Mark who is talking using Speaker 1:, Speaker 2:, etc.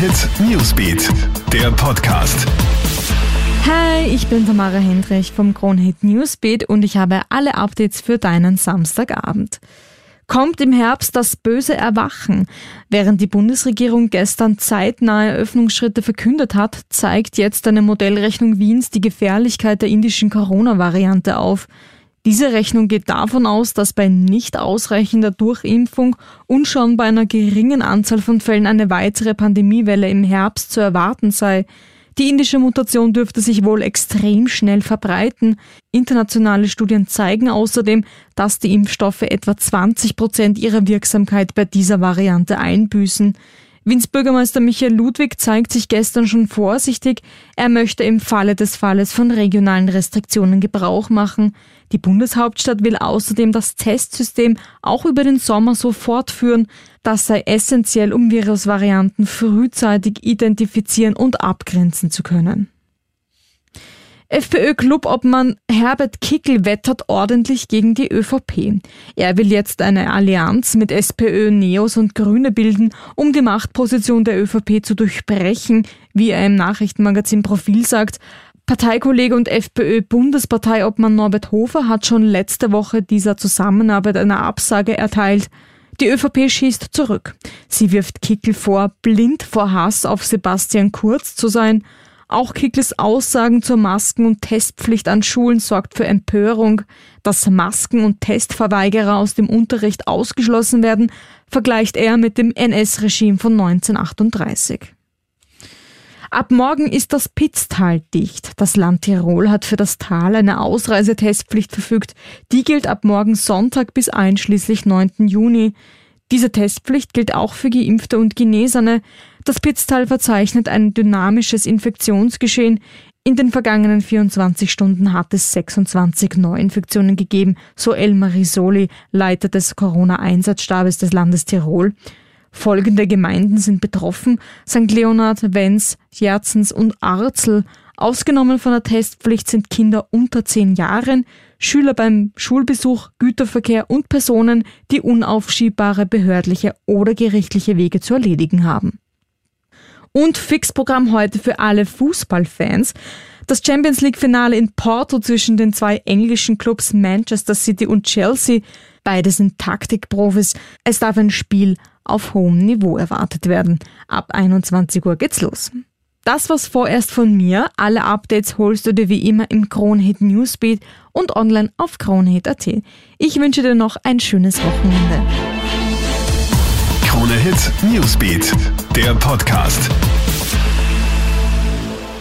Speaker 1: Hit Newsbeat, der Podcast.
Speaker 2: Hi, ich bin Tamara Hendrich vom Kronhit Newsbeat und ich habe alle Updates für deinen Samstagabend. Kommt im Herbst das böse Erwachen? Während die Bundesregierung gestern zeitnahe Öffnungsschritte verkündet hat, zeigt jetzt eine Modellrechnung Wiens die Gefährlichkeit der indischen Corona-Variante auf. Diese Rechnung geht davon aus, dass bei nicht ausreichender Durchimpfung und schon bei einer geringen Anzahl von Fällen eine weitere Pandemiewelle im Herbst zu erwarten sei. Die indische Mutation dürfte sich wohl extrem schnell verbreiten. Internationale Studien zeigen außerdem, dass die Impfstoffe etwa 20 Prozent ihrer Wirksamkeit bei dieser Variante einbüßen. Wiens Bürgermeister Michael Ludwig zeigt sich gestern schon vorsichtig. Er möchte im Falle des Falles von regionalen Restriktionen Gebrauch machen. Die Bundeshauptstadt will außerdem das Testsystem auch über den Sommer so fortführen. Das sei essentiell, um Virusvarianten frühzeitig identifizieren und abgrenzen zu können. FPÖ-Clubobmann Herbert Kickel wettert ordentlich gegen die ÖVP. Er will jetzt eine Allianz mit SPÖ, Neos und Grüne bilden, um die Machtposition der ÖVP zu durchbrechen, wie er im Nachrichtenmagazin Profil sagt. Parteikollege und FPÖ-Bundesparteiobmann Norbert Hofer hat schon letzte Woche dieser Zusammenarbeit eine Absage erteilt. Die ÖVP schießt zurück. Sie wirft Kickel vor, blind vor Hass auf Sebastian Kurz zu sein – auch Kickles Aussagen zur Masken- und Testpflicht an Schulen sorgt für Empörung. Dass Masken- und Testverweigerer aus dem Unterricht ausgeschlossen werden, vergleicht er mit dem NS-Regime von 1938. Ab morgen ist das Pitztal dicht. Das Land Tirol hat für das Tal eine Ausreisetestpflicht verfügt. Die gilt ab morgen Sonntag bis einschließlich 9. Juni. Diese Testpflicht gilt auch für Geimpfte und Genesene. Das Pitztal verzeichnet ein dynamisches Infektionsgeschehen. In den vergangenen 24 Stunden hat es 26 Neuinfektionen gegeben, so Elmar Risoli, Leiter des Corona-Einsatzstabes des Landes Tirol. Folgende Gemeinden sind betroffen: St. Leonhard, Wenz, Jerzens und Arzel. Ausgenommen von der Testpflicht sind Kinder unter zehn Jahren, Schüler beim Schulbesuch, Güterverkehr und Personen, die unaufschiebbare behördliche oder gerichtliche Wege zu erledigen haben. Und Fixprogramm heute für alle Fußballfans. Das Champions League Finale in Porto zwischen den zwei englischen Clubs Manchester City und Chelsea. Beide sind Taktikprofis. Es darf ein Spiel auf hohem Niveau erwartet werden. Ab 21 Uhr geht's los. Das war's vorerst von mir. Alle Updates holst du dir wie immer im Kronhit Newsbeat und online auf kronhit.at. Ich wünsche dir noch ein schönes Wochenende.
Speaker 1: Krone Hit Newsbeat, der Podcast.